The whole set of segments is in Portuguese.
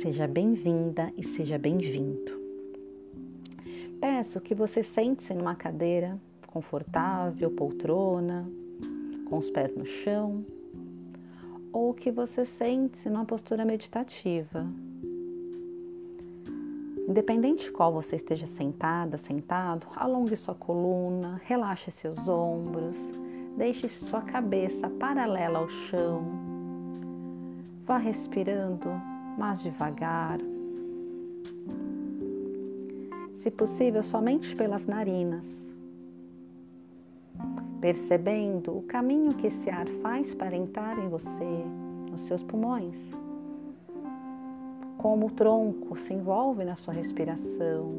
Seja bem-vinda e seja bem-vindo. Peço que você sente-se numa cadeira confortável, poltrona, com os pés no chão, ou que você sente-se numa postura meditativa. Independente de qual você esteja sentada, sentado, alongue sua coluna, relaxe seus ombros, deixe sua cabeça paralela ao chão. Vá respirando mais devagar. Se possível, somente pelas narinas. Percebendo o caminho que esse ar faz para entrar em você, nos seus pulmões. Como o tronco se envolve na sua respiração.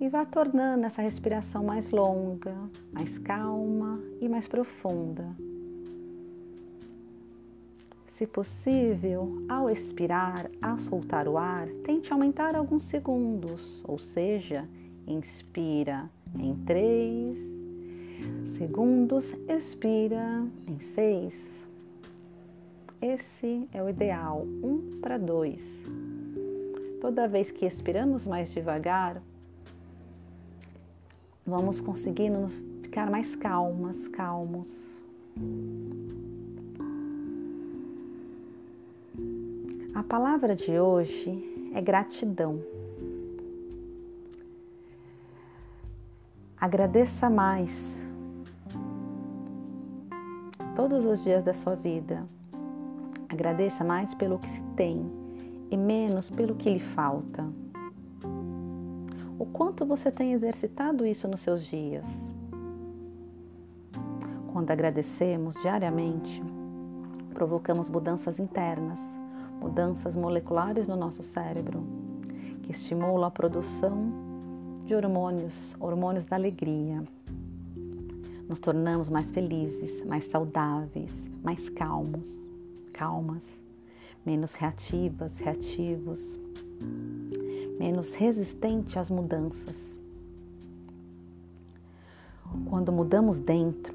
E vá tornando essa respiração mais longa, mais calma e mais profunda. Se possível, ao expirar, ao soltar o ar, tente aumentar alguns segundos, ou seja, inspira em 3 segundos, expira em 6. Esse é o ideal, 1 um para 2. Toda vez que expiramos mais devagar, vamos conseguindo ficar mais calmas, calmos. A palavra de hoje é gratidão. Agradeça mais todos os dias da sua vida. Agradeça mais pelo que se tem e menos pelo que lhe falta. O quanto você tem exercitado isso nos seus dias? Quando agradecemos diariamente, provocamos mudanças internas mudanças moleculares no nosso cérebro que estimulam a produção de hormônios, hormônios da alegria. Nos tornamos mais felizes, mais saudáveis, mais calmos, calmas, menos reativas, reativos, menos resistentes às mudanças. Quando mudamos dentro,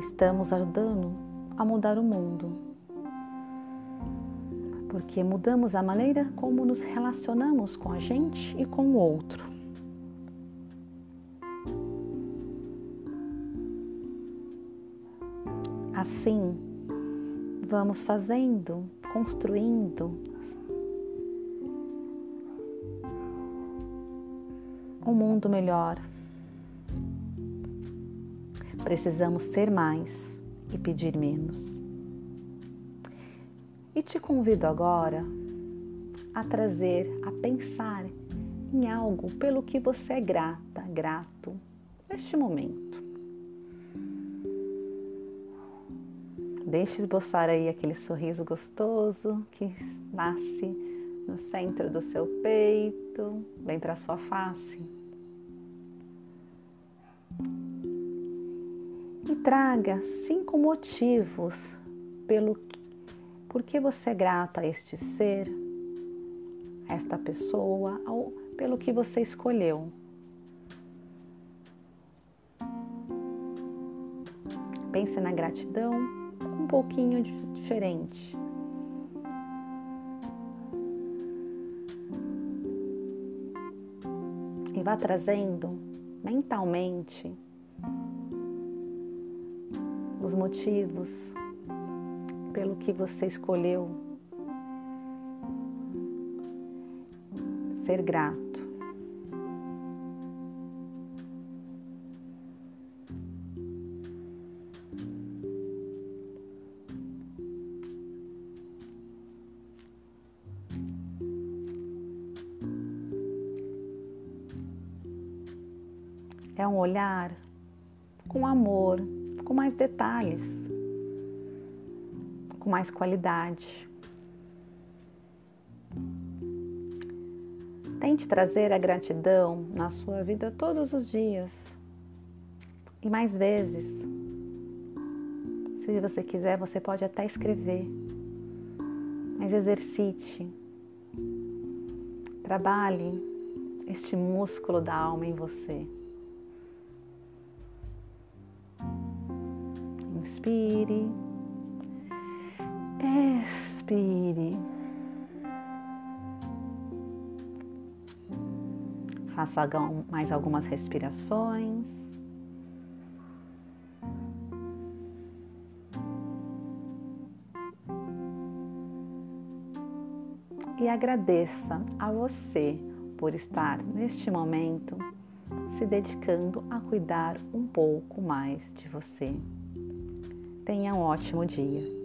estamos ajudando a mudar o mundo porque mudamos a maneira como nos relacionamos com a gente e com o outro. Assim, vamos fazendo, construindo um mundo melhor. Precisamos ser mais e pedir menos. E te convido agora a trazer, a pensar em algo pelo que você é grata, grato neste momento. Deixe esboçar aí aquele sorriso gostoso que nasce no centro do seu peito, vem para sua face. E traga cinco motivos pelo por que você é grato a este ser, a esta pessoa, ou pelo que você escolheu? Pense na gratidão um pouquinho diferente. E vá trazendo mentalmente os motivos pelo que você escolheu ser grato. É um olhar com amor, com mais detalhes com mais qualidade. Tente trazer a gratidão na sua vida todos os dias e mais vezes. Se você quiser, você pode até escrever, mas exercite, trabalhe este músculo da alma em você. Inspire Expire. Faça mais algumas respirações. E agradeça a você por estar neste momento se dedicando a cuidar um pouco mais de você. Tenha um ótimo dia.